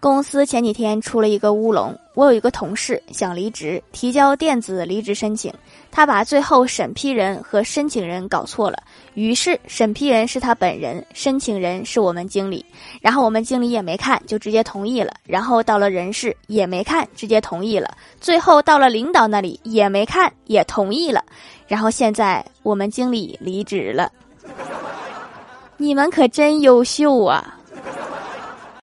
公司前几天出了一个乌龙我有一个同事想离职提交电子离职申请他把最后审批人和申请人搞错了于是审批人是他本人申请人是我们经理然后我们经理也没看就直接同意了然后到了人事也没看直接同意了最后到了领导那里也没看也同意了。然后现在我们经理离职了。你们可真优秀啊！